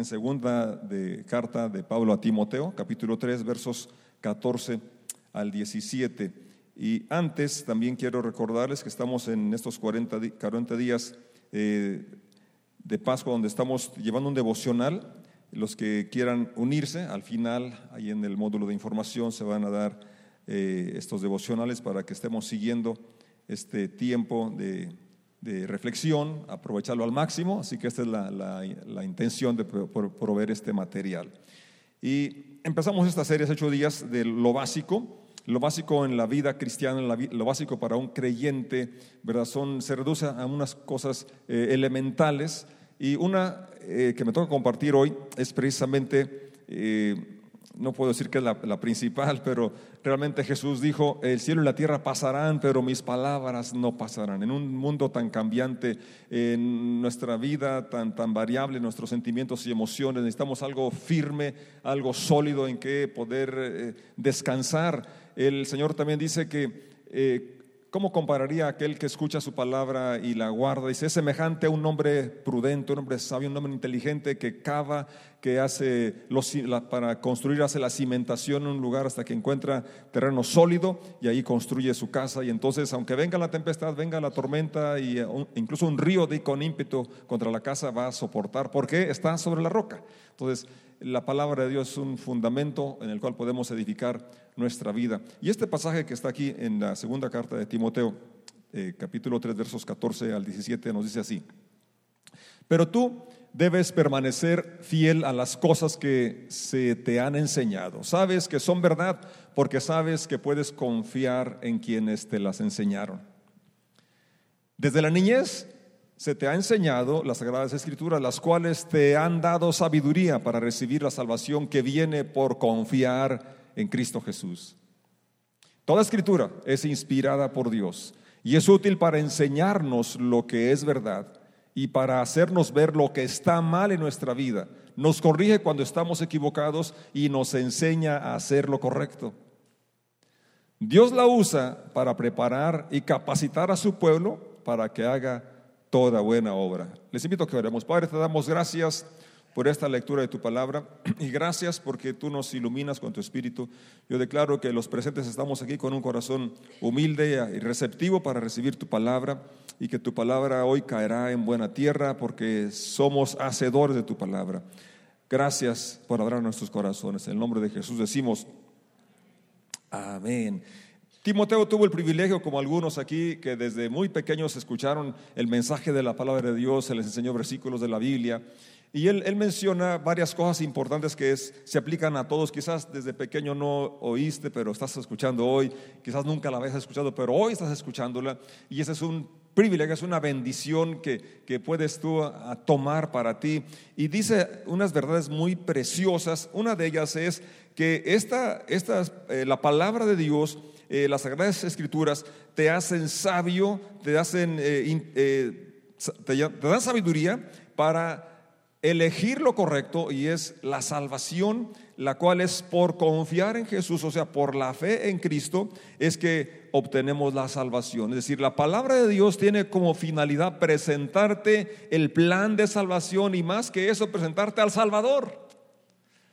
en segunda de carta de Pablo a Timoteo, capítulo 3, versos 14 al 17. Y antes también quiero recordarles que estamos en estos 40, días eh, de Pascua donde estamos llevando un devocional. Los que quieran unirse, al final, ahí en el módulo de información se van a dar eh, estos devocionales para que estemos siguiendo este tiempo de de reflexión, aprovecharlo al máximo, así que esta es la, intención de proveer este material. Y empezamos esta serie hace ocho días de lo básico, lo básico en la vida cristiana, lo básico para un creyente, ¿verdad? Son, se reduce a unas cosas eh, elementales y una eh, que me toca compartir hoy es precisamente... Eh, no puedo decir que es la, principal, pero realmente Jesús dijo, el cielo y la tierra pasarán, pero mis palabras no pasarán. En un mundo tan cambiante, en nuestra vida tan, tan variable, nuestros sentimientos y emociones, necesitamos algo firme, algo sólido en que poder eh, descansar. El Señor también dice que... Eh, ¿Cómo compararía aquel que escucha su palabra y la guarda? Dice, es semejante a un hombre prudente, un hombre sabio, un hombre inteligente que cava, que hace para construir, hace la cimentación en un lugar hasta que encuentra terreno sólido y ahí construye su casa. Y entonces, aunque venga la tempestad, venga la tormenta y incluso un río de con ímpetu contra la casa va a soportar porque está sobre la roca. Entonces, la palabra de Dios es un fundamento en el cual podemos edificar nuestra vida. Y este pasaje que está aquí en la segunda carta de Timoteo, eh, capítulo 3, versos 14 al 17, nos dice así, pero tú debes permanecer fiel a las cosas que se te han enseñado. Sabes que son verdad porque sabes que puedes confiar en quienes te las enseñaron. Desde la niñez se te ha enseñado las sagradas escrituras, las cuales te han dado sabiduría para recibir la salvación que viene por confiar en Cristo Jesús. Toda escritura es inspirada por Dios y es útil para enseñarnos lo que es verdad y para hacernos ver lo que está mal en nuestra vida. Nos corrige cuando estamos equivocados y nos enseña a hacer lo correcto. Dios la usa para preparar y capacitar a su pueblo para que haga toda buena obra. Les invito a que oremos. Padre, te damos gracias por esta lectura de tu palabra y gracias porque tú nos iluminas con tu espíritu. Yo declaro que los presentes estamos aquí con un corazón humilde y receptivo para recibir tu palabra y que tu palabra hoy caerá en buena tierra porque somos hacedores de tu palabra. Gracias por abrir nuestros corazones. En el nombre de Jesús decimos, amén. Timoteo tuvo el privilegio, como algunos aquí, que desde muy pequeños escucharon el mensaje de la palabra de Dios, se les enseñó versículos de la Biblia. Y él, menciona varias cosas importantes que se aplican a todos. Quizás desde pequeño no oíste, pero estás escuchando hoy. Quizás nunca la habías escuchado, pero hoy estás escuchándola. Y ese es un privilegio, es una bendición que, que puedes tú tomar para ti. Y dice unas verdades muy preciosas. Una de ellas es que esta, esta eh, la palabra de Dios eh, las Sagradas Escrituras te hacen sabio, te, hacen, eh, eh, te, dan sabiduría para elegir lo correcto y es la salvación, la cual es por confiar en Jesús, o sea, por la fe en Cristo, es que obtenemos la salvación. Es decir, la palabra de Dios tiene como finalidad presentarte el plan de salvación y más que eso, presentarte al Salvador.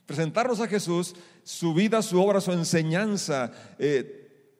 Presentarnos a Jesús, su vida, su obra, su enseñanza.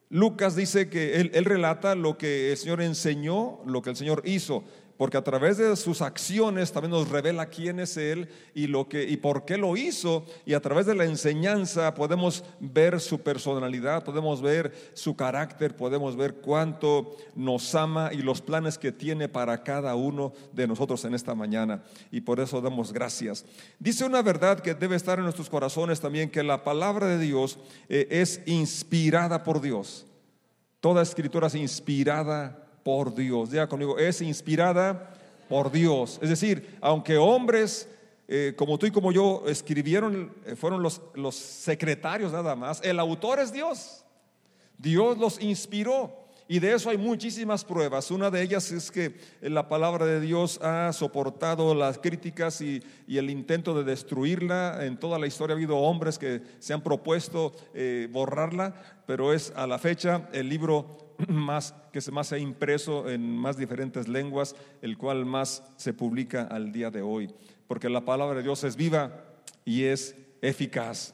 Lucas dice que él, relata lo que el Señor enseñó, lo que el Señor hizo porque a través de sus acciones también nos revela quién es Él y, lo que, y por qué lo hizo. Y a través de la enseñanza podemos ver su personalidad, podemos ver su carácter, podemos ver cuánto nos ama y los planes que tiene para cada uno de nosotros en esta mañana. Y por eso damos gracias. Dice una verdad que debe estar en nuestros corazones también, que la palabra de Dios eh, es inspirada por Dios. Toda escritura es inspirada por Dios. Diga conmigo, es inspirada por Dios. Es decir, aunque hombres eh, como tú y como yo escribieron, eh, fueron los, los secretarios nada más, el autor es Dios. Dios los inspiró. Y de eso hay muchísimas pruebas. Una de ellas es que la palabra de Dios ha soportado las críticas y, el intento de destruirla. En toda la historia ha habido hombres que se han propuesto eh, borrarla, pero es a la fecha el libro más, que más se ha impreso en más diferentes lenguas, el cual más se publica al día de hoy. porque la palabra de Dios es viva y es eficaz.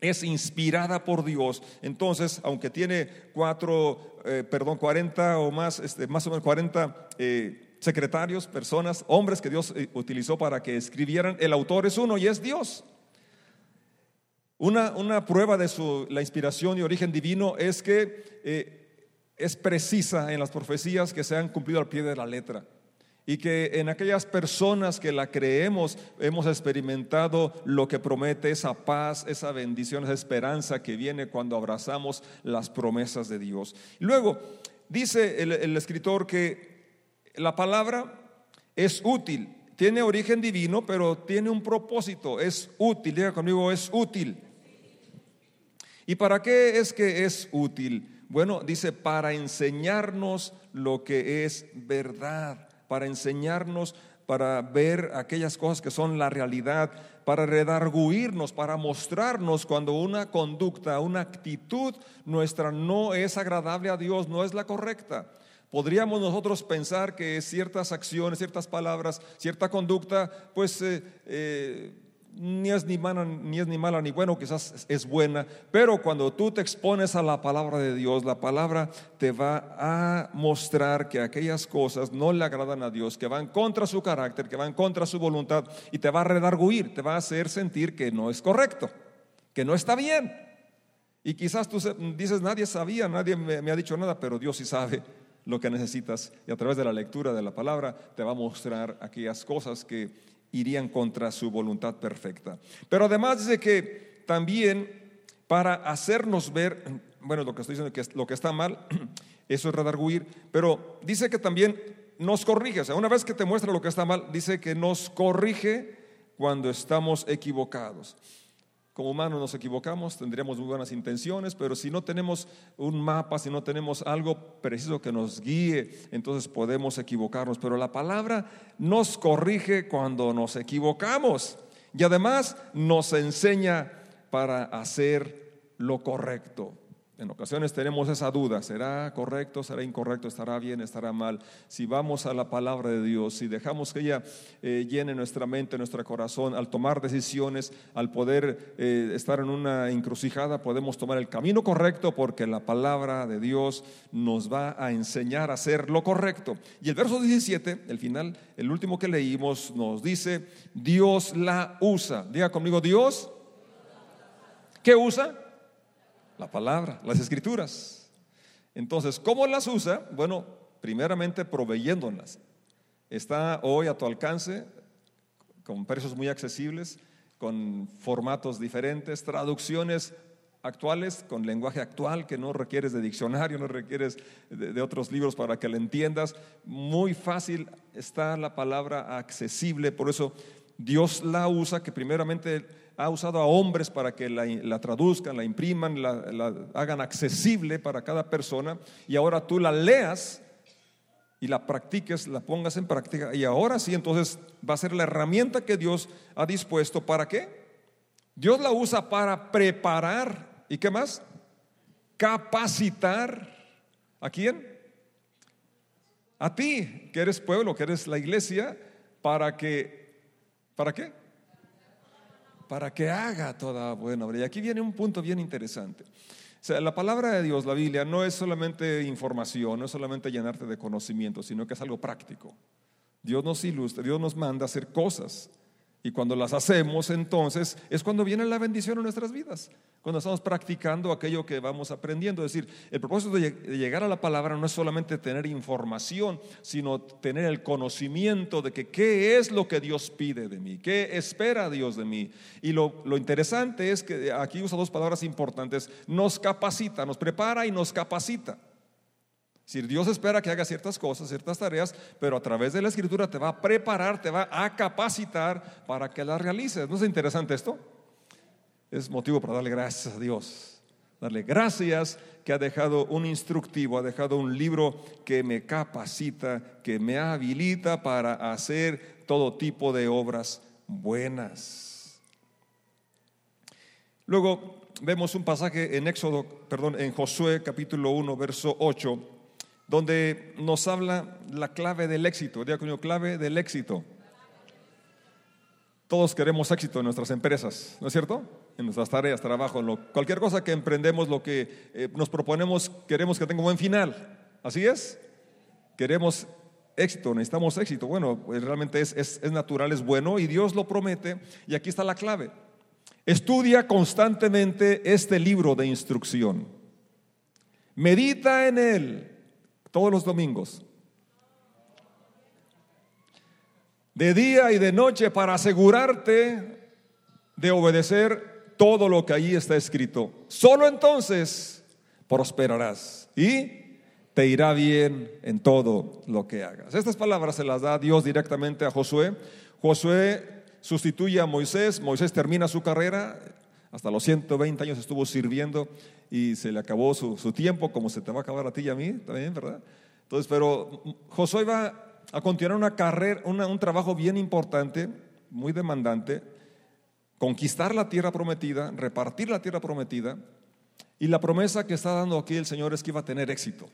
Es inspirada por Dios. Entonces, aunque tiene cuatro, eh, perdón, 40 o más, este, más o menos 40 eh, secretarios, personas, hombres que Dios eh, utilizó para que escribieran, el autor es uno y es Dios. Una, una prueba de su, la inspiración y origen divino es que es precisa en las profecías que se han cumplido al pie de la letra y que en aquellas personas que la creemos hemos experimentado lo que promete esa paz, esa bendición, esa esperanza que viene cuando abrazamos las promesas de Dios. Luego, dice el, escritor que la palabra es útil, tiene origen divino, pero tiene un propósito, es útil, diga conmigo, es útil. ¿Y para qué es que es útil? Bueno, dice, para enseñarnos lo que es verdad para enseñarnos, para ver aquellas cosas que son la realidad, para redarguirnos, para mostrarnos cuando una conducta, una actitud nuestra no es agradable a Dios, no es la correcta. Podríamos nosotros pensar que ciertas acciones, ciertas palabras, cierta conducta, pues eh, eh, ni es ni mala, ni es ni mala ni bueno, quizás es buena, pero cuando tú te expones a la palabra de Dios, la palabra te va a mostrar que aquellas cosas no le agradan a Dios, que van contra su carácter, que van contra su voluntad y te va a redarguir, te va a hacer sentir que no es correcto, que no está bien. Y quizás tú dices, nadie sabía, nadie me, me ha dicho nada, pero Dios sí sabe lo que necesitas y a través de la lectura de la palabra te va a mostrar aquellas cosas que irían contra su voluntad perfecta. Pero además dice que también para hacernos ver, bueno, lo que estoy diciendo que lo que está mal, eso es redarguir, pero dice que también nos corrige, o sea, una vez que te muestra lo que está mal, dice que nos corrige cuando estamos equivocados. Como humanos nos equivocamos, tendríamos muy buenas intenciones, pero si no tenemos un mapa, si no tenemos algo preciso que nos guíe, entonces podemos equivocarnos. Pero la palabra nos corrige cuando nos equivocamos y además nos enseña para hacer lo correcto. En ocasiones tenemos esa duda, ¿será correcto, será incorrecto, estará bien, estará mal? Si vamos a la palabra de Dios, si dejamos que ella eh, llene nuestra mente, nuestro corazón, al tomar decisiones, al poder eh, estar en una encrucijada, podemos tomar el camino correcto porque la palabra de Dios nos va a enseñar a hacer lo correcto. Y el verso 17, el final, el último que leímos, nos dice, Dios la usa. Diga conmigo, Dios, ¿qué usa? La palabra, las escrituras. Entonces, ¿cómo las usa? Bueno, primeramente proveyéndolas. Está hoy a tu alcance con precios muy accesibles, con formatos diferentes, traducciones actuales, con lenguaje actual que no requieres de diccionario, no requieres de, otros libros para que la entiendas. Muy fácil está la palabra accesible, por eso Dios la usa, que primeramente ha usado a hombres para que la, traduzcan, la impriman, la, hagan accesible para cada persona y ahora tú la leas y la practiques, la pongas en práctica y ahora sí entonces va a ser la herramienta que Dios ha dispuesto para qué? Dios la usa para preparar y qué más? Capacitar a quién? A ti, que eres pueblo, que eres la iglesia, para que, ¿para qué? Para que haga toda buena obra. Y aquí viene un punto bien interesante. O sea, la palabra de Dios, la Biblia, no es solamente información, no es solamente llenarte de conocimiento, sino que es algo práctico. Dios nos ilustra, Dios nos manda a hacer cosas. Y cuando las hacemos, entonces es cuando viene la bendición en nuestras vidas, cuando estamos practicando aquello que vamos aprendiendo. Es decir, el propósito de llegar a la palabra no es solamente tener información, sino tener el conocimiento de que qué es lo que Dios pide de mí, qué espera Dios de mí. Y lo, lo interesante es que aquí usa dos palabras importantes, nos capacita, nos prepara y nos capacita. Si Dios espera que haga ciertas cosas, ciertas tareas, pero a través de la escritura te va a preparar, te va a capacitar para que las realices. ¿No es interesante esto? Es motivo para darle gracias a Dios. Darle gracias que ha dejado un instructivo, ha dejado un libro que me capacita, que me habilita para hacer todo tipo de obras buenas. Luego vemos un pasaje en Éxodo, perdón, en Josué capítulo 1, verso 8 donde nos habla la clave del éxito. Diga conmigo, clave del éxito. todos queremos éxito en nuestras empresas, ¿no es cierto? En nuestras tareas, trabajo, cualquier cosa que emprendemos, lo que eh, nos proponemos, queremos que tenga un buen final. ¿Así es? Queremos éxito, necesitamos éxito. Bueno, pues realmente es, es natural, es bueno y Dios lo promete. Y aquí está la clave. Estudia constantemente este libro de instrucción. Medita en él todos los domingos. De día y de noche para asegurarte de obedecer todo lo que allí está escrito. Solo entonces prosperarás y te irá bien en todo lo que hagas. Estas palabras se las da Dios directamente a Josué. Josué sustituye a Moisés, Moisés termina su carrera, hasta los 120 años estuvo sirviendo y se le acabó su, tiempo, como se te va a acabar a ti y a mí también, ¿verdad? Entonces, pero Josué va a continuar una carrera, un trabajo bien importante, muy demandante, conquistar la tierra prometida, repartir la tierra prometida, y la promesa que está dando aquí el Señor es que iba a tener éxito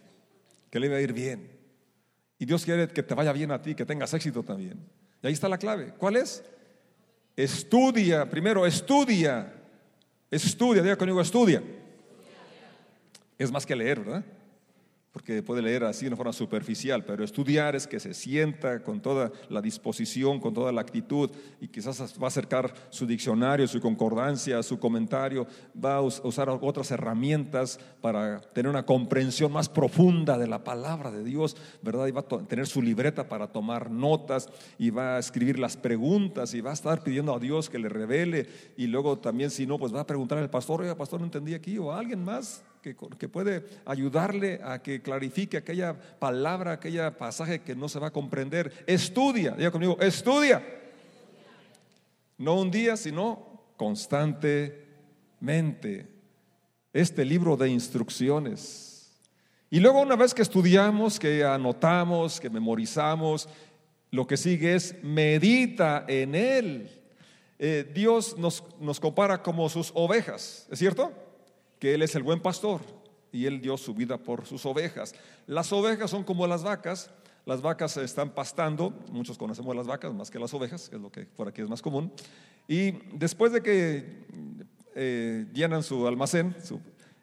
que le iba a ir bien. Y Dios quiere que te vaya bien a ti, que tengas éxito también. Y ahí está la clave. ¿Cuál es? Estudia, primero, estudia. Estudia, diga conmigo, estudia. Es más que leer, ¿verdad? Porque puede leer así de una forma superficial, pero estudiar es que se sienta con toda la disposición, con toda la actitud, y quizás va a acercar su diccionario, su concordancia, su comentario, va a usar otras herramientas para tener una comprensión más profunda de la palabra de Dios, ¿verdad? Y va a tener su libreta para tomar notas, y va a escribir las preguntas, y va a estar pidiendo a Dios que le revele, y luego también si no, pues va a preguntar al pastor, oye, pastor, no entendí aquí, o a alguien más que, puede ayudarle a que clarifique aquella palabra, aquella pasaje que no se va a comprender. Estudia, diga conmigo, estudia. No un día, sino constantemente. Este libro de instrucciones. Y luego una vez que estudiamos, que anotamos, que memorizamos, lo que sigue es medita en él. Eh, Dios nos, nos compara como sus ovejas, ¿es cierto? Que Él es el buen pastor y Él dio su vida por sus ovejas. Las ovejas son como las vacas, las vacas están pastando, muchos conocemos las vacas más que las ovejas, que es lo que por aquí es más común, y después de que eh, llenan su almacén,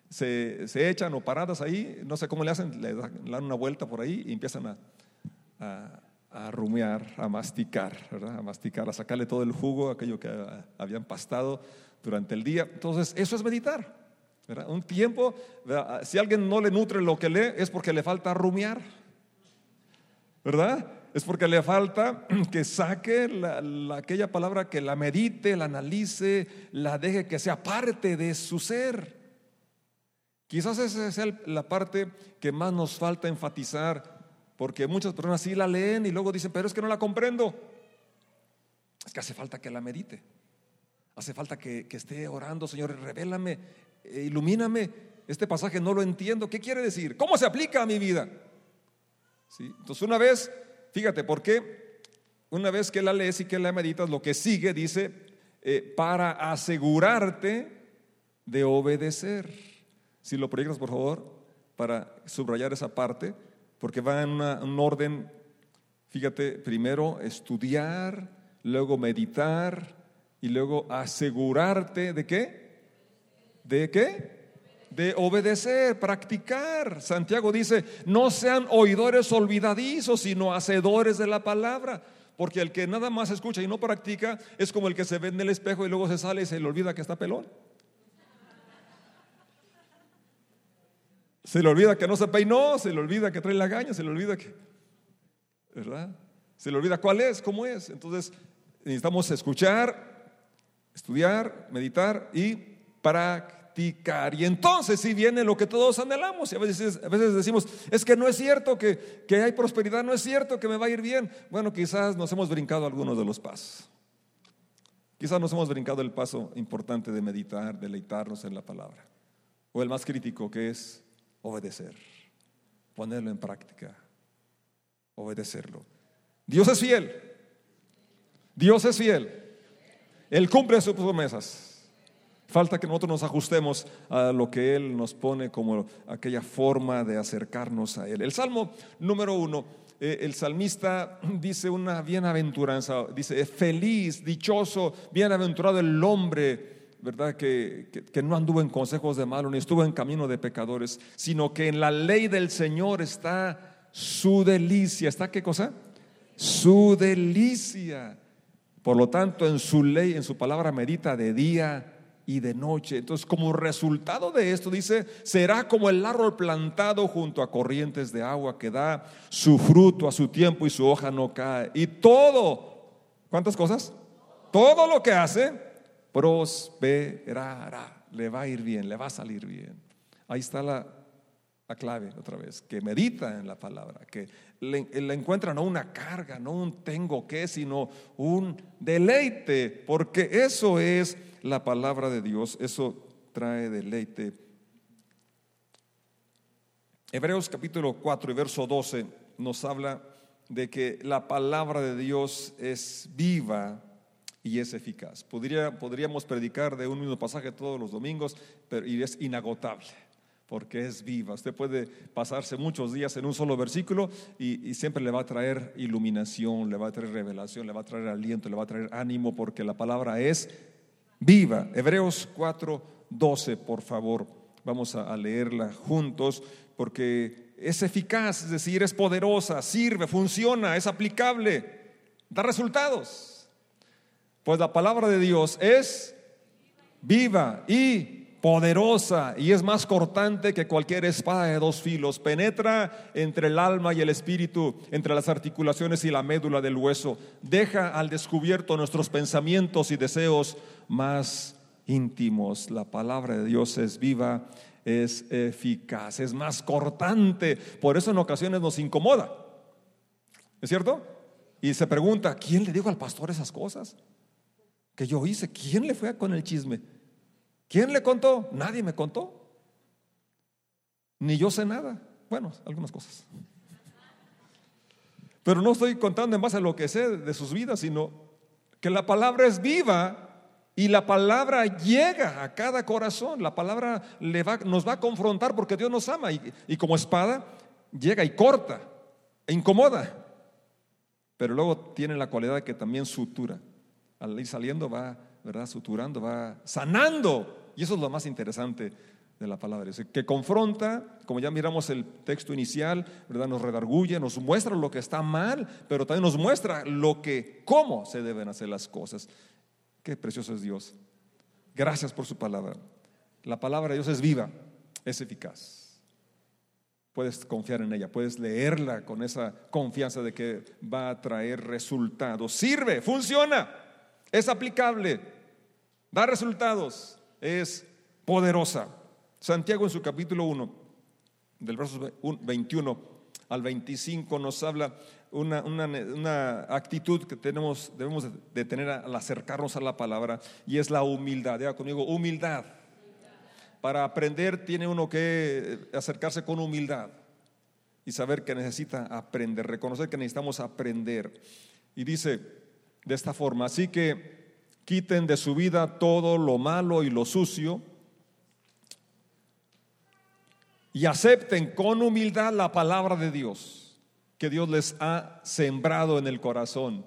se, echan o paradas ahí, no sé cómo le hacen, le dan una vuelta por ahí y empiezan a, a, a rumiar, a masticar, a masticar, a sacarle todo el jugo, aquello que habían pastado durante el día. Entonces, eso es meditar. Un tiempo, si alguien no le nutre lo que lee, es porque le falta rumiar. ¿Verdad? Es porque le falta que saque aquella palabra, que la medite, la analice, la deje que sea parte de su ser. Quizás esa sea la parte que más nos falta enfatizar, porque muchas personas sí la leen y luego dicen, pero es que no la comprendo. Es que hace falta que la medite. Hace falta que, que esté orando, Señor, revélame ilumíname, este pasaje no lo entiendo, ¿qué quiere decir? ¿Cómo se aplica a mi vida? ¿Sí? Entonces una vez, fíjate, ¿por qué? Una vez que la lees y que la meditas, lo que sigue dice, eh, para asegurarte de obedecer. Si lo proyectas, por favor, para subrayar esa parte, porque va en un orden, fíjate, primero estudiar, luego meditar y luego asegurarte de qué? ¿De qué? De obedecer, practicar. Santiago dice, no sean oidores olvidadizos, sino hacedores de la palabra. Porque el que nada más escucha y no practica es como el que se ve en el espejo y luego se sale y se le olvida que está pelón. Se le olvida que no se peinó, se le olvida que trae la gaña, se le olvida que, ¿verdad? Se le olvida cuál es, cómo es. Entonces necesitamos escuchar, estudiar, meditar y practicar. Y entonces si viene lo que todos anhelamos. Y a veces, a veces decimos, es que no es cierto que, que hay prosperidad, no es cierto que me va a ir bien. Bueno, quizás nos hemos brincado algunos de los pasos. Quizás nos hemos brincado el paso importante de meditar, deleitarnos en la palabra. O el más crítico que es obedecer, ponerlo en práctica, obedecerlo. Dios es fiel. Dios es fiel. Él cumple sus promesas. Falta que nosotros nos ajustemos a lo que Él nos pone como aquella forma de acercarnos a Él. El Salmo número uno, eh, el salmista dice una bienaventuranza, dice, feliz, dichoso, bienaventurado el hombre, ¿verdad? Que, que, no anduvo en consejos de malo, ni estuvo en camino de pecadores, sino que en la ley del Señor está su delicia. ¿Está qué cosa? Su delicia. Por lo tanto, en su ley, en su palabra medita de día y de noche. Entonces, como resultado de esto, dice, será como el árbol plantado junto a corrientes de agua que da su fruto a su tiempo y su hoja no cae. Y todo, ¿cuántas cosas? Todo lo que hace, prosperará. Le va a ir bien, le va a salir bien. Ahí está la, la clave otra vez, que medita en la palabra, que le, encuentra no una carga, no un tengo que, sino un deleite, porque eso es la palabra de Dios, eso trae deleite. Hebreos capítulo 4 y verso 12 nos habla de que la palabra de Dios es viva y es eficaz. Podría, podríamos predicar de un mismo pasaje todos los domingos, pero y es inagotable porque es viva. Usted puede pasarse muchos días en un solo versículo y, siempre le va a traer iluminación, le va a traer revelación, le va a traer aliento, le va a traer ánimo, porque la palabra es viva. Hebreos 4, 12, por favor. Vamos a, leerla juntos porque es eficaz, es decir, es poderosa, sirve, funciona, es aplicable, da resultados. Pues la palabra de Dios es viva y poderosa y es más cortante que cualquier espada de dos filos. Penetra entre el alma y el espíritu, entre las articulaciones y la médula del hueso. Deja al descubierto nuestros pensamientos y deseos más íntimos. La palabra de Dios es viva, es eficaz, es más cortante. Por eso en ocasiones nos incomoda. ¿Es cierto? Y se pregunta, ¿quién le dijo al pastor esas cosas? Que yo hice, ¿quién le fue con el chisme? ¿Quién le contó? Nadie me contó. Ni yo sé nada. Bueno, algunas cosas. Pero no estoy contando en base a lo que sé de sus vidas, sino que la palabra es viva y la palabra llega a cada corazón. La palabra le va, nos va a confrontar porque Dios nos ama y, y como espada llega y corta e incomoda. Pero luego tiene la cualidad que también sutura. Al ir saliendo va ¿verdad? Suturando, va sanando. Y eso es lo más interesante de la palabra. Que confronta, como ya miramos el texto inicial, ¿verdad? Nos redarguye, nos muestra lo que está mal, pero también nos muestra lo que, cómo se deben hacer las cosas. Qué precioso es Dios. Gracias por su palabra. La palabra de Dios es viva, es eficaz. Puedes confiar en ella, puedes leerla con esa confianza de que va a traer resultados. Sirve, funciona, es aplicable da resultados, es poderosa. Santiago en su capítulo 1, del verso 21 al 25, nos habla una, una, actitud que tenemos, debemos de tener al acercarnos a la palabra y es la humildad. Diga conmigo, humildad. Para aprender tiene uno que acercarse con humildad y saber que necesita aprender, reconocer que necesitamos aprender. Y dice de esta forma, así que quiten de su vida todo lo malo y lo sucio y acepten con humildad la palabra de Dios que Dios les ha sembrado en el corazón,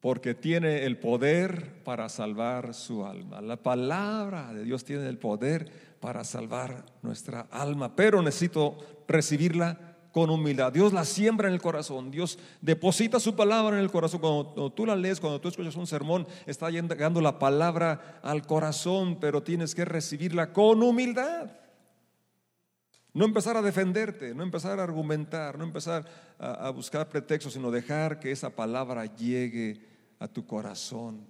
porque tiene el poder para salvar su alma. La palabra de Dios tiene el poder para salvar nuestra alma, pero necesito recibirla con humildad. Dios la siembra en el corazón. Dios deposita su palabra en el corazón. Cuando, tú la lees, cuando tú escuchas un sermón, está llegando la palabra al corazón, pero tienes que recibirla con humildad. No empezar a defenderte, no empezar a argumentar, no empezar a, buscar pretextos, sino dejar que esa palabra llegue a tu corazón.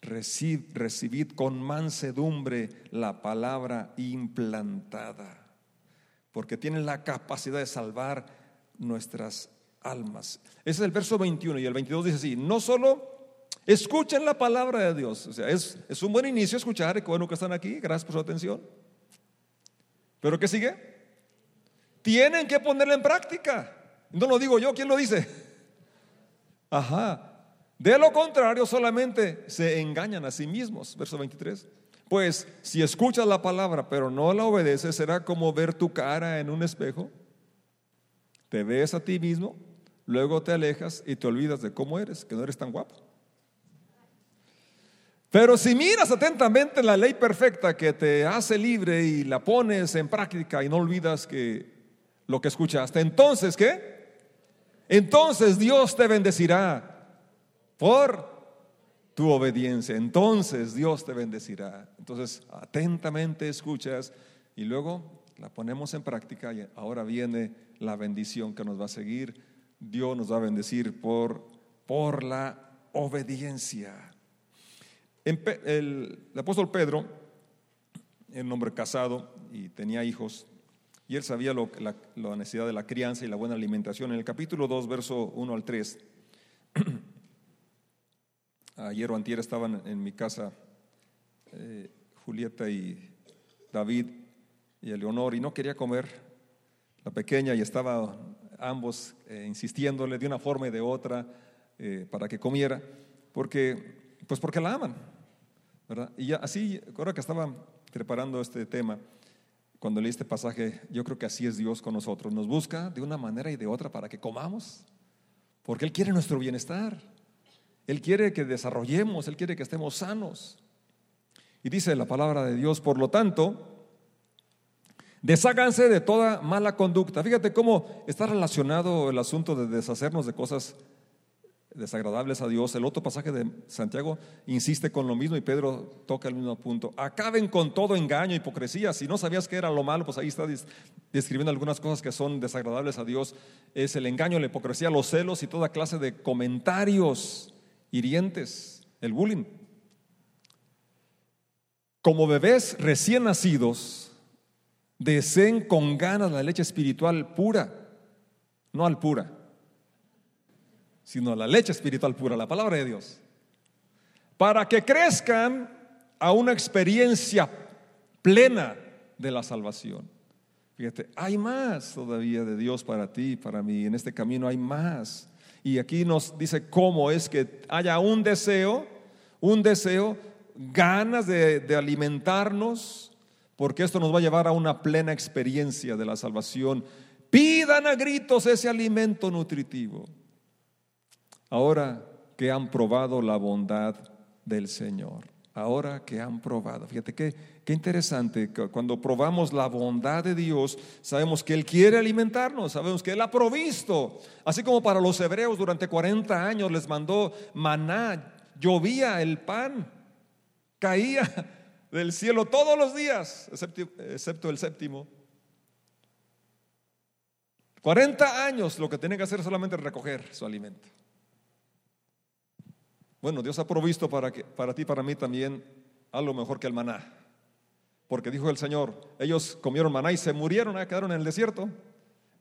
recibid con mansedumbre la palabra implantada porque tienen la capacidad de salvar nuestras almas. Ese es el verso 21 y el 22 dice así, no solo escuchen la palabra de Dios, o sea, es, un buen inicio escuchar, qué bueno que están aquí, gracias por su atención. Pero ¿qué sigue? Tienen que ponerla en práctica. No lo digo yo, ¿quién lo dice? Ajá. De lo contrario, solamente se engañan a sí mismos. Verso 23. Pues si escuchas la palabra pero no la obedeces, será como ver tu cara en un espejo. Te ves a ti mismo, luego te alejas y te olvidas de cómo eres, que no eres tan guapo. Pero si miras atentamente la ley perfecta que te hace libre y la pones en práctica y no olvidas que lo que escuchaste, entonces ¿qué? Entonces Dios te bendecirá por tu obediencia. Entonces Dios te bendecirá. Entonces atentamente escuchas y luego la ponemos en práctica y ahora viene la bendición que nos va a seguir. Dios nos va a bendecir por, por la obediencia. El, apóstol Pedro un hombre casado y tenía hijos, y él sabía lo, la, la, necesidad de la crianza y la buena alimentación. En el capítulo 2, verso 1 al 3, ayer o antier estaban en mi casa eh, Julieta y David y Eleonor, y no quería comer la pequeña, y estaba ambos eh, insistiéndole de una forma y de otra eh, para que comiera, porque, pues porque la aman. Y así, ahora que estaba preparando este tema, cuando leí este pasaje, yo creo que así es Dios con nosotros. Nos busca de una manera y de otra para que comamos, porque Él quiere nuestro bienestar. Él quiere que desarrollemos, Él quiere que estemos sanos. Y dice la palabra de Dios, por lo tanto, desháganse de toda mala conducta. Fíjate cómo está relacionado el asunto de deshacernos de cosas desagradables a Dios. El otro pasaje de Santiago insiste con lo mismo y Pedro toca el mismo punto. Acaben con todo engaño, hipocresía. Si no sabías que era lo malo, pues ahí está describiendo algunas cosas que son desagradables a Dios. Es el engaño, la hipocresía, los celos y toda clase de comentarios hirientes, el bullying. Como bebés recién nacidos, deseen con ganas la leche espiritual pura, no al pura sino la leche espiritual pura, la palabra de Dios, para que crezcan a una experiencia plena de la salvación. Fíjate, hay más todavía de Dios para ti, para mí. En este camino hay más. Y aquí nos dice cómo es que haya un deseo, un deseo, ganas de, de alimentarnos, porque esto nos va a llevar a una plena experiencia de la salvación. Pidan a gritos ese alimento nutritivo ahora que han probado la bondad del Señor. Ahora que han probado. Fíjate qué, qué interesante. Cuando probamos la bondad de Dios, sabemos que Él quiere alimentarnos, sabemos que Él ha provisto. Así como para los hebreos durante 40 años les mandó maná, llovía el pan, caía del cielo todos los días, excepto, el séptimo. 40 años lo que tienen que hacer es solamente recoger su alimento. Bueno, Dios ha provisto para, que, para ti, para mí también, algo mejor que el maná. Porque dijo el Señor, ellos comieron maná y se murieron, ¿eh? quedaron en el desierto.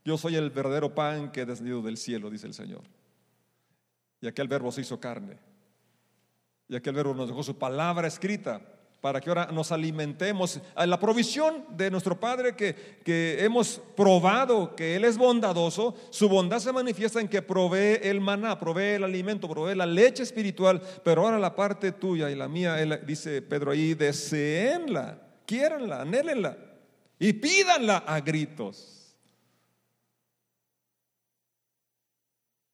Yo soy el verdadero pan que he descendido del cielo, dice el Señor. Y aquel verbo se hizo carne. Y aquel verbo nos dejó su palabra escrita para que ahora nos alimentemos. La provisión de nuestro Padre que, que hemos probado que Él es bondadoso, su bondad se manifiesta en que provee el maná, provee el alimento, provee la leche espiritual, pero ahora la parte tuya y la mía, dice Pedro ahí, deseenla, quiéranla, anhélenla y pídanla a gritos.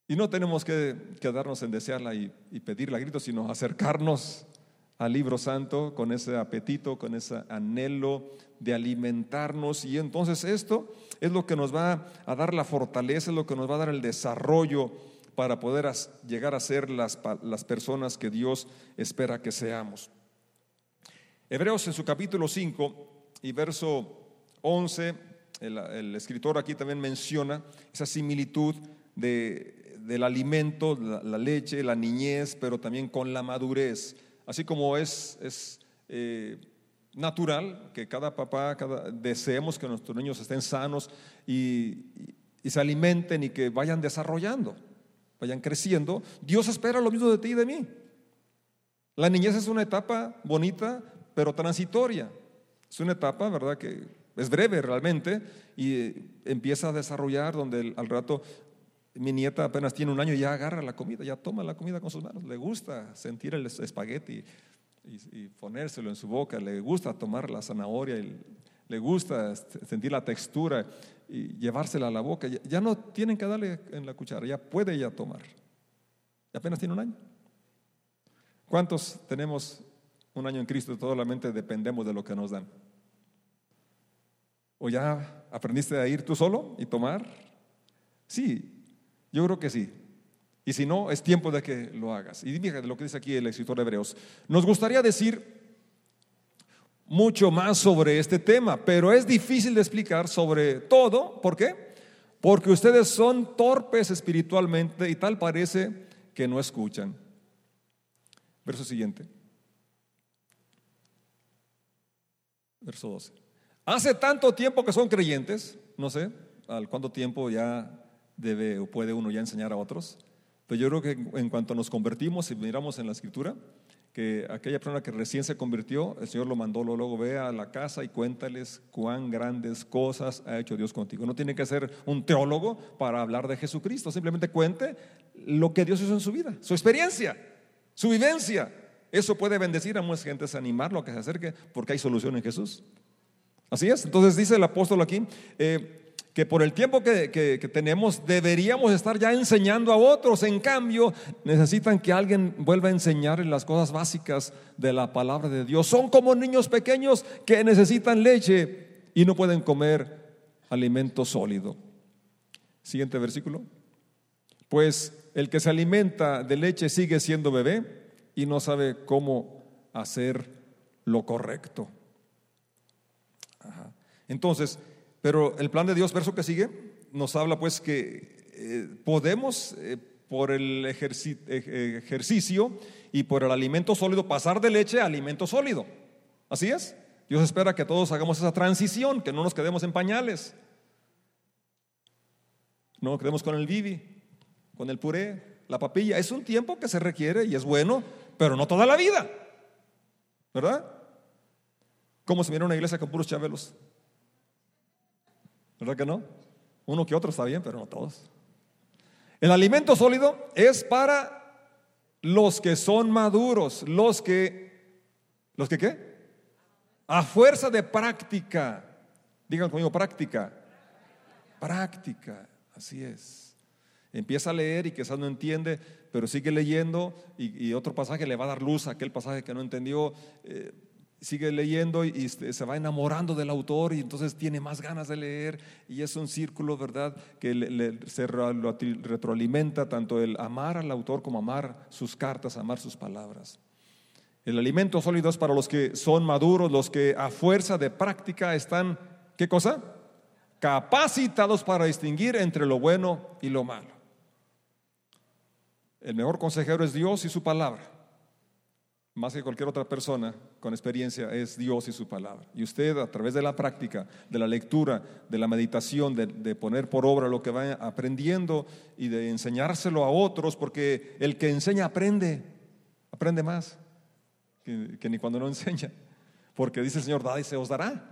Y no tenemos que quedarnos en desearla y, y pedirla a gritos, sino acercarnos al libro santo con ese apetito, con ese anhelo de alimentarnos. Y entonces esto es lo que nos va a dar la fortaleza, es lo que nos va a dar el desarrollo para poder llegar a ser las, las personas que Dios espera que seamos. Hebreos en su capítulo 5 y verso 11, el, escritor aquí también menciona esa similitud de, del alimento, la, la leche, la niñez, pero también con la madurez Así como es, es eh, natural que cada papá, cada, deseemos que nuestros niños estén sanos y, se alimenten y que vayan desarrollando, vayan creciendo, Dios espera lo mismo de ti y de mí. La niñez es una etapa bonita, pero transitoria. Es una etapa, ¿verdad?, que es breve realmente y empieza a desarrollar donde al rato mi nieta apenas tiene un año y ya agarra la comida, ya toma la comida con sus manos. Le gusta sentir el espagueti y, ponérselo en su boca, le gusta tomar la zanahoria, y le gusta sentir la textura y llevársela a la boca, ya, no tienen que darle en la cuchara, ya puede ya tomar. Y apenas tiene un año. ¿Cuántos tenemos un año en Cristo y solamente dependemos de lo que nos dan? ¿O ya aprendiste a ir tú solo y tomar? Sí, yo creo que sí. Y si no, es tiempo de que lo hagas. Y de lo que dice aquí el escritor de Hebreos. Nos gustaría decir mucho más sobre este tema, pero es difícil de explicar sobre todo. ¿Por qué? Porque ustedes son torpes espiritualmente y tal parece que no escuchan. Verso siguiente. Verso 12. Hace tanto tiempo que son creyentes, no sé al cuánto tiempo ya debe o puede uno ya enseñar a otros. Pero yo creo que en cuanto nos convertimos y miramos en la escritura, que aquella persona que recién se convirtió, el Señor lo mandó, luego ve a la casa y cuéntales cuán grandes cosas ha hecho Dios contigo. No tiene que ser un teólogo para hablar de Jesucristo, simplemente cuente lo que Dios hizo en su vida, su experiencia, su vivencia. Eso puede bendecir a muchas gentes, animarlo a que se acerque, porque hay solución en Jesús. Así es. Entonces dice el apóstol aquí, eh, que por el tiempo que, tenemos deberíamos estar ya enseñando a otros. En cambio, necesitan que alguien vuelva a enseñarles las cosas básicas de la palabra de Dios. Son como niños pequeños que necesitan leche y no pueden comer alimento sólido. Siguiente versículo. Pues el que se alimenta de leche sigue siendo bebé y no sabe cómo hacer lo correcto. Entonces, pero el plan de Dios, verso que sigue, nos habla pues que eh, podemos eh, por el ejercicio y por el alimento sólido pasar de leche a alimento sólido. Así es. Dios espera que todos hagamos esa transición, que no nos quedemos en pañales. No nos quedemos con el bibi, con el puré, la papilla. Es un tiempo que se requiere y es bueno, pero no toda la vida. ¿Verdad? ¿Cómo se viene una iglesia con puros chabelos? ¿Verdad que no? Uno que otro está bien, pero no todos. El alimento sólido es para los que son maduros, los que, ¿los que qué? A fuerza de práctica. Digan conmigo, práctica. Práctica, así es. Empieza a leer y quizás no entiende, pero sigue leyendo y, otro pasaje le va a dar luz a aquel pasaje que no entendió. Eh, sigue leyendo y se va enamorando del autor y entonces tiene más ganas de leer y es un círculo, ¿verdad?, que se retroalimenta tanto el amar al autor como amar sus cartas, amar sus palabras. El alimento sólido es para los que son maduros, los que a fuerza de práctica están, ¿qué cosa? Capacitados para distinguir entre lo bueno y lo malo. El mejor consejero es Dios y su palabra más que cualquier otra persona con experiencia, es Dios y su palabra. Y usted a través de la práctica, de la lectura, de la meditación, de, poner por obra lo que va aprendiendo y de enseñárselo a otros, porque el que enseña aprende, aprende más que, ni cuando no enseña. Porque dice el Señor, da y se os dará.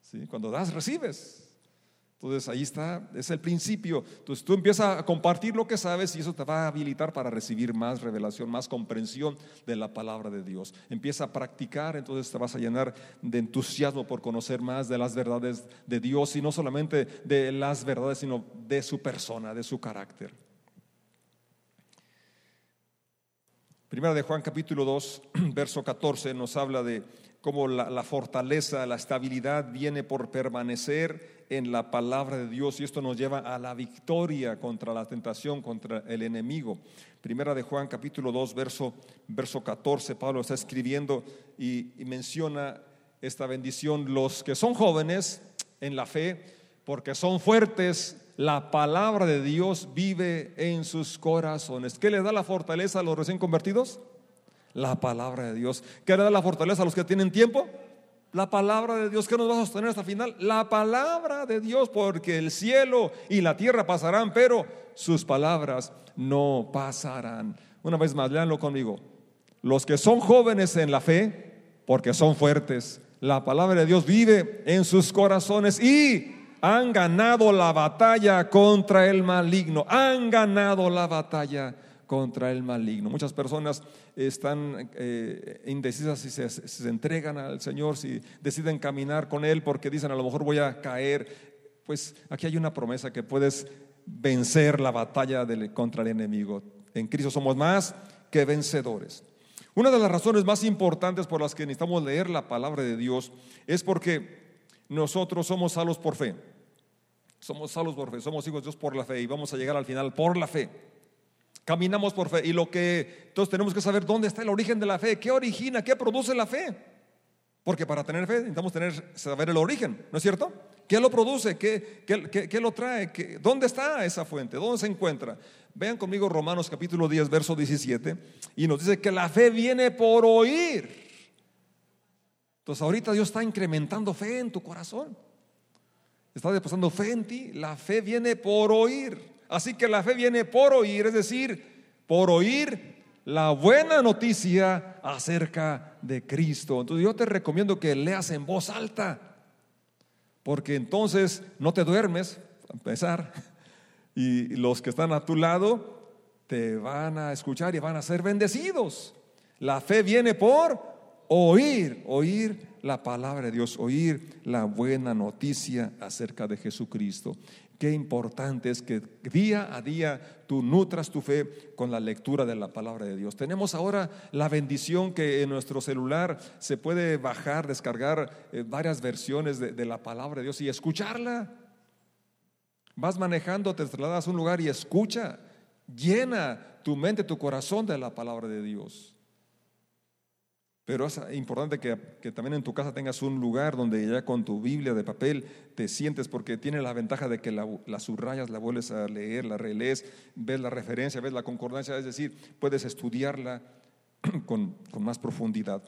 ¿Sí? Cuando das, recibes. Entonces ahí está, es el principio. Entonces tú empiezas a compartir lo que sabes y eso te va a habilitar para recibir más revelación, más comprensión de la palabra de Dios. Empieza a practicar, entonces te vas a llenar de entusiasmo por conocer más de las verdades de Dios y no solamente de las verdades, sino de su persona, de su carácter. Primera de Juan capítulo 2, verso 14 nos habla de cómo la, fortaleza, la estabilidad viene por permanecer en la palabra de Dios y esto nos lleva a la victoria contra la tentación, contra el enemigo. Primera de Juan capítulo 2, verso, verso 14, Pablo está escribiendo y, y menciona esta bendición, los que son jóvenes en la fe, porque son fuertes, la palabra de Dios vive en sus corazones. ¿Qué le da la fortaleza a los recién convertidos? La palabra de Dios. ¿Qué le da la fortaleza a los que tienen tiempo? La palabra de Dios. ¿Qué nos va a sostener hasta el final? La palabra de Dios, porque el cielo y la tierra pasarán, pero sus palabras no pasarán. Una vez más, léanlo conmigo. Los que son jóvenes en la fe, porque son fuertes, la palabra de Dios vive en sus corazones y han ganado la batalla contra el maligno. Han ganado la batalla contra el maligno. Muchas personas están eh, indecisas si se, se, entregan al Señor, si deciden caminar con Él porque dicen a lo mejor voy a caer. Pues aquí hay una promesa que puedes vencer la batalla del, contra el enemigo. En Cristo somos más que vencedores. Una de las razones más importantes por las que necesitamos leer la palabra de Dios es porque nosotros somos salvos por fe. Somos salvos por fe, somos hijos de Dios por la fe y vamos a llegar al final por la fe. Caminamos por fe y lo que entonces tenemos que saber dónde está el origen de la fe, qué origina, qué produce la fe. Porque para tener fe necesitamos tener, saber el origen, ¿no es cierto? ¿Qué lo produce? ¿Qué, qué, lo trae? ¿Dónde está esa fuente? ¿Dónde se encuentra? Vean conmigo Romanos capítulo 10, verso 17, y nos dice que la fe viene por oír. Entonces ahorita Dios está incrementando fe en tu corazón. Está depositando fe en ti. La fe viene por oír. Así que la fe viene por oír, es decir, por oír la buena noticia acerca de Cristo. Entonces yo te recomiendo que leas en voz alta, porque entonces no te duermes, a empezar y los que están a tu lado te van a escuchar y van a ser bendecidos. La fe viene por oír, oír la palabra de Dios, oír la buena noticia acerca de Jesucristo. Qué importante es que día a día tú nutras tu fe con la lectura de la palabra de Dios. Tenemos ahora la bendición que en nuestro celular se puede bajar, descargar eh, varias versiones de, de la palabra de Dios y escucharla. Vas manejando, te trasladas a un lugar y escucha, llena tu mente, tu corazón de la palabra de Dios. Pero es importante que, también en tu casa tengas un lugar donde ya con tu Biblia de papel te sientes, porque tiene la ventaja de que la, subrayas, la vuelves a leer, la relees, ves la referencia, ves la concordancia, es decir, puedes estudiarla con, con más profundidad.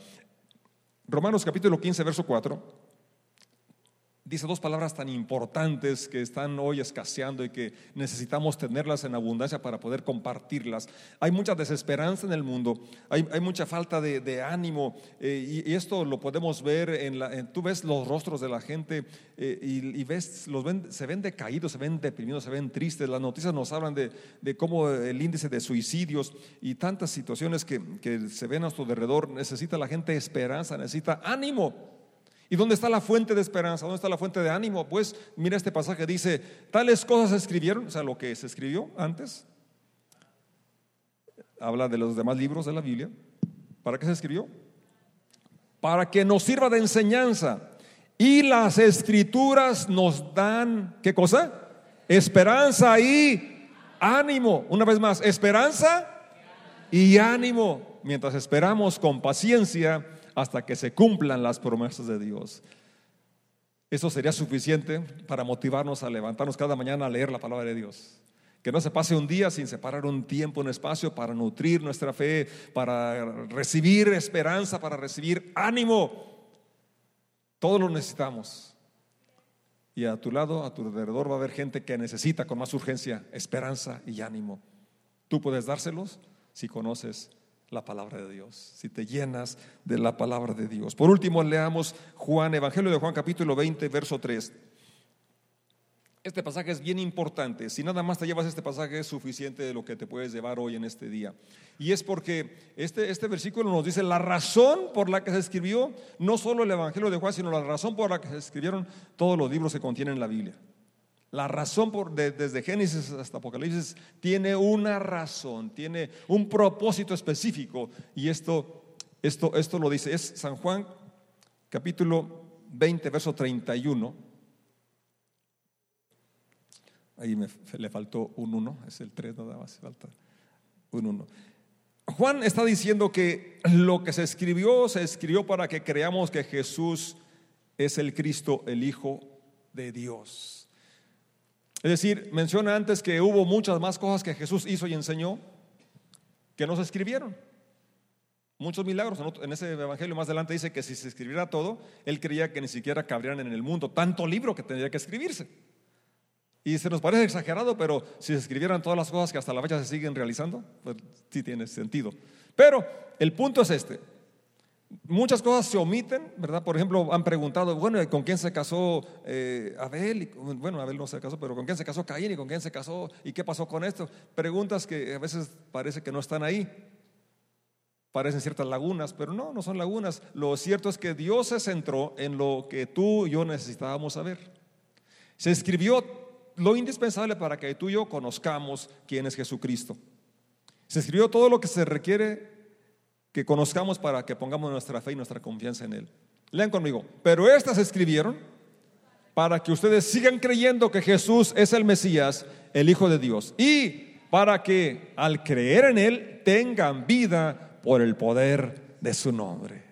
Romanos capítulo 15, verso 4 dice dos palabras tan importantes que están hoy escaseando y que necesitamos tenerlas en abundancia para poder compartirlas. Hay mucha desesperanza en el mundo, hay, mucha falta de, ánimo eh, y, esto lo podemos ver en la... tú ves los rostros de la gente eh, y, ves, los ven, se ven decaídos, se ven deprimidos, se ven tristes. Las noticias nos hablan de, cómo el índice de suicidios y tantas situaciones que, que se ven a su alrededor. Necesita la gente esperanza, necesita ánimo. ¿Y dónde está la fuente de esperanza? ¿Dónde está la fuente de ánimo? Pues mira este pasaje, dice, tales cosas se escribieron, o sea, lo que se escribió antes, habla de los demás libros de la Biblia. ¿Para qué se escribió? Para que nos sirva de enseñanza. Y las escrituras nos dan, ¿qué cosa? Esperanza y ánimo. Una vez más, esperanza y ánimo. Mientras esperamos con paciencia hasta que se cumplan las promesas de Dios. Eso sería suficiente para motivarnos a levantarnos cada mañana a leer la palabra de Dios. Que no se pase un día sin separar un tiempo, un espacio para nutrir nuestra fe, para recibir esperanza, para recibir ánimo. Todos lo necesitamos. Y a tu lado, a tu alrededor va a haber gente que necesita con más urgencia esperanza y ánimo. Tú puedes dárselos si conoces la palabra de Dios, si te llenas de la palabra de Dios. Por último, leamos Juan, Evangelio de Juan capítulo 20, verso 3. Este pasaje es bien importante. Si nada más te llevas este pasaje es suficiente de lo que te puedes llevar hoy en este día. Y es porque este, este versículo nos dice la razón por la que se escribió no solo el Evangelio de Juan, sino la razón por la que se escribieron todos los libros que contienen la Biblia. La razón por, desde Génesis hasta Apocalipsis tiene una razón, tiene un propósito específico. Y esto, esto, esto lo dice, es San Juan capítulo 20, verso 31. Ahí me, le faltó un 1, es el 3 nada más, falta un 1. Juan está diciendo que lo que se escribió, se escribió para que creamos que Jesús es el Cristo, el Hijo de Dios. Es decir, menciona antes que hubo muchas más cosas que Jesús hizo y enseñó que no se escribieron. Muchos milagros. En ese evangelio más adelante dice que si se escribiera todo, él creía que ni siquiera cabrían en el mundo tanto libro que tendría que escribirse. Y se nos parece exagerado, pero si se escribieran todas las cosas que hasta la fecha se siguen realizando, pues sí tiene sentido. Pero el punto es este. Muchas cosas se omiten, ¿verdad? Por ejemplo, han preguntado, bueno, ¿con quién se casó eh, Abel? bueno, Abel no se casó, pero ¿con quién se casó Caín y con quién se casó? ¿Y qué pasó con esto? Preguntas que a veces parece que no están ahí. Parecen ciertas lagunas, pero no, no son lagunas. Lo cierto es que Dios se centró en lo que tú y yo necesitábamos saber. Se escribió lo indispensable para que tú y yo conozcamos quién es Jesucristo. Se escribió todo lo que se requiere que conozcamos para que pongamos nuestra fe y nuestra confianza en Él. Lean conmigo. Pero estas escribieron para que ustedes sigan creyendo que Jesús es el Mesías, el Hijo de Dios. Y para que al creer en Él tengan vida por el poder de su nombre.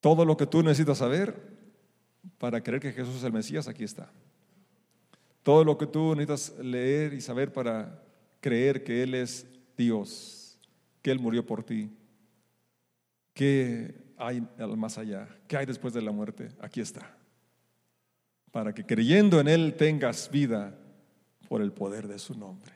Todo lo que tú necesitas saber para creer que Jesús es el Mesías, aquí está. Todo lo que tú necesitas leer y saber para creer que Él es Dios que Él murió por ti. ¿Qué hay más allá? ¿Qué hay después de la muerte? Aquí está. Para que creyendo en Él tengas vida por el poder de su nombre.